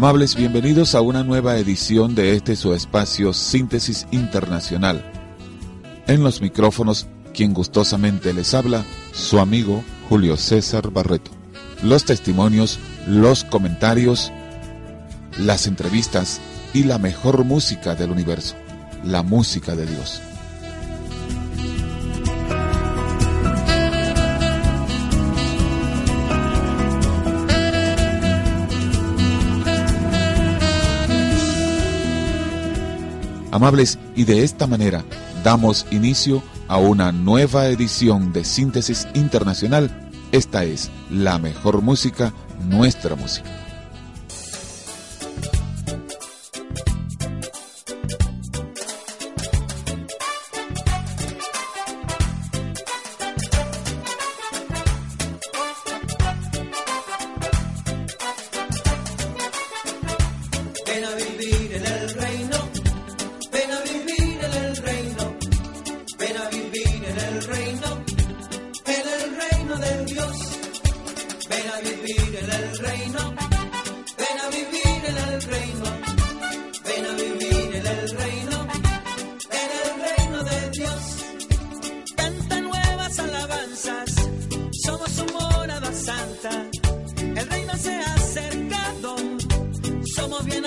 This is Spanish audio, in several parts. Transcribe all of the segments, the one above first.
Amables, bienvenidos a una nueva edición de este su espacio Síntesis Internacional. En los micrófonos, quien gustosamente les habla, su amigo Julio César Barreto. Los testimonios, los comentarios, las entrevistas y la mejor música del universo, la música de Dios. Amables, y de esta manera damos inicio a una nueva edición de Síntesis Internacional. Esta es la mejor música, nuestra música. a vivir en el reino. Ven a vivir en el reino. Ven a vivir en el reino. En el reino de Dios. Canta nuevas alabanzas. Somos su morada santa. El reino se ha acercado. Somos bien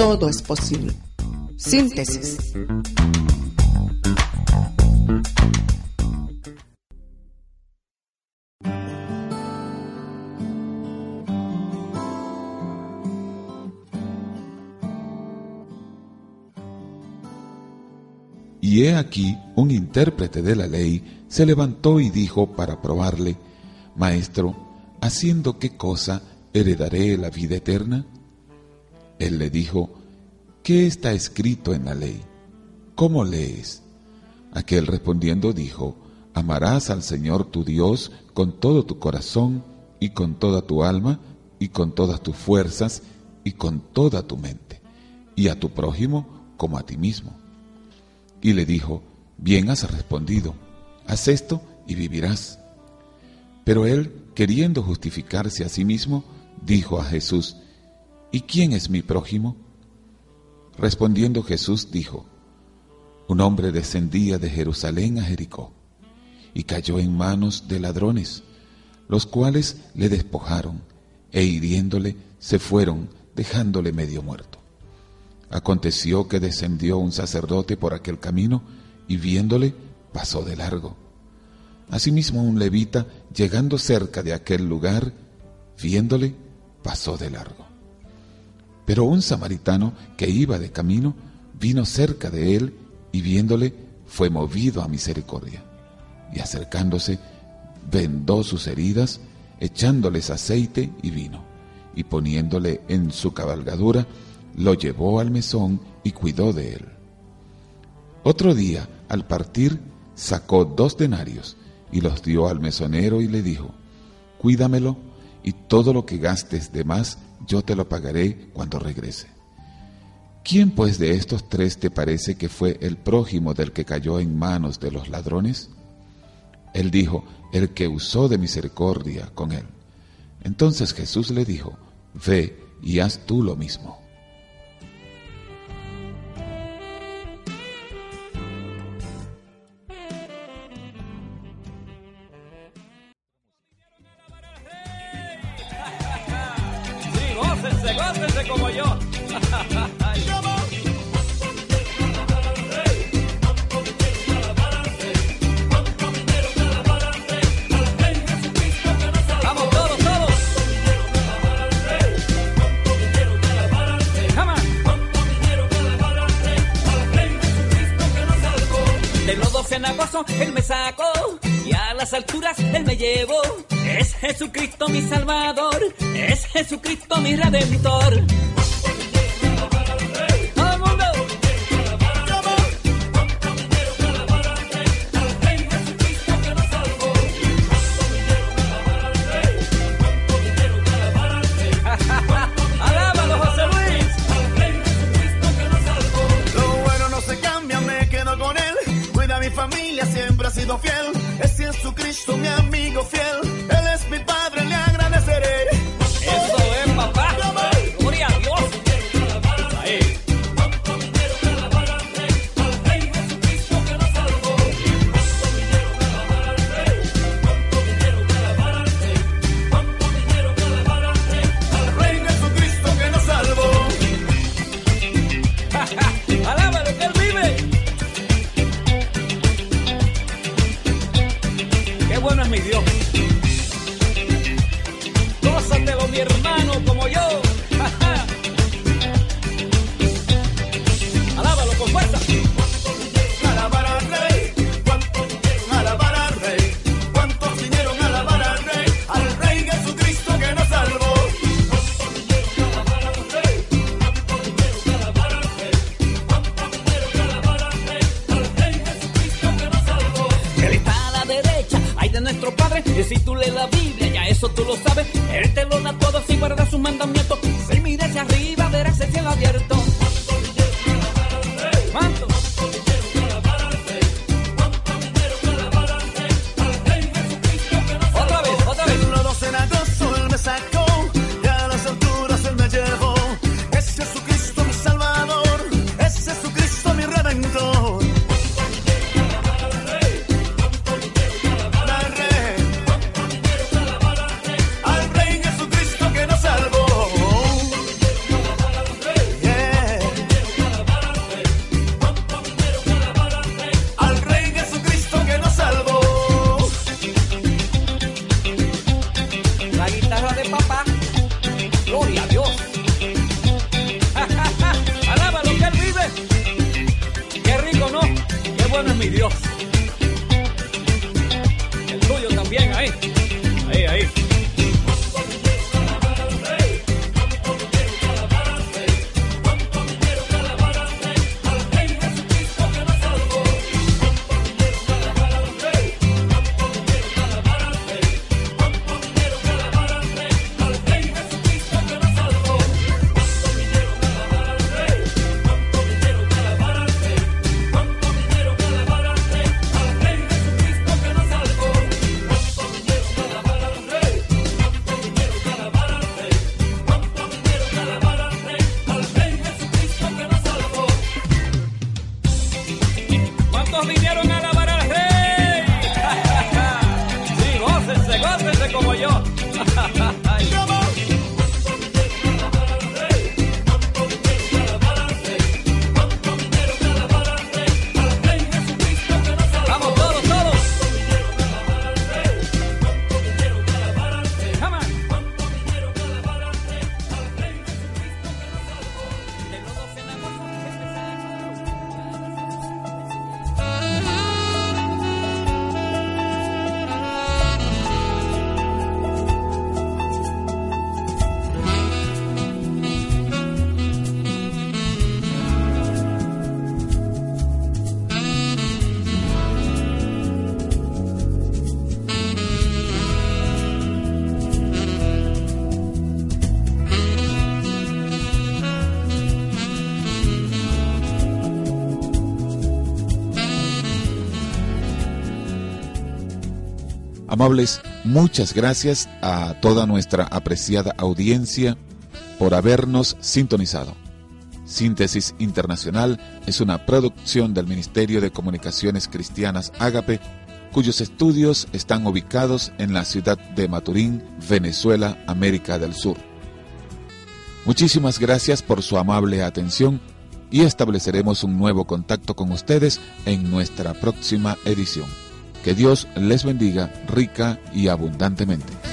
todo es posible. Síntesis. Y he aquí un intérprete de la ley se levantó y dijo para probarle, Maestro, ¿haciendo qué cosa heredaré la vida eterna? Él le dijo, ¿qué está escrito en la ley? ¿Cómo lees? Aquel respondiendo dijo, Amarás al Señor tu Dios con todo tu corazón y con toda tu alma y con todas tus fuerzas y con toda tu mente, y a tu prójimo como a ti mismo. Y le dijo, Bien has respondido, haz esto y vivirás. Pero él, queriendo justificarse a sí mismo, dijo a Jesús, ¿Y quién es mi prójimo? Respondiendo Jesús dijo, Un hombre descendía de Jerusalén a Jericó y cayó en manos de ladrones, los cuales le despojaron e hiriéndole se fueron dejándole medio muerto. Aconteció que descendió un sacerdote por aquel camino y viéndole pasó de largo. Asimismo un levita, llegando cerca de aquel lugar, viéndole, pasó de largo. Pero un samaritano que iba de camino vino cerca de él y viéndole fue movido a misericordia. Y acercándose, vendó sus heridas, echándoles aceite y vino, y poniéndole en su cabalgadura, lo llevó al mesón y cuidó de él. Otro día, al partir, sacó dos denarios y los dio al mesonero y le dijo, Cuídamelo y todo lo que gastes de más yo te lo pagaré cuando regrese. ¿Quién pues de estos tres te parece que fue el prójimo del que cayó en manos de los ladrones? Él dijo, el que usó de misericordia con él. Entonces Jesús le dijo, ve y haz tú lo mismo. Las alturas Él me llevó. Es Jesucristo mi Salvador, es Jesucristo mi Redentor. Jesucristo, mi amigo fiel, mételo en la Amables, muchas gracias a toda nuestra apreciada audiencia por habernos sintonizado. Síntesis Internacional es una producción del Ministerio de Comunicaciones Cristianas Ágape, cuyos estudios están ubicados en la ciudad de Maturín, Venezuela, América del Sur. Muchísimas gracias por su amable atención y estableceremos un nuevo contacto con ustedes en nuestra próxima edición. Que Dios les bendiga rica y abundantemente.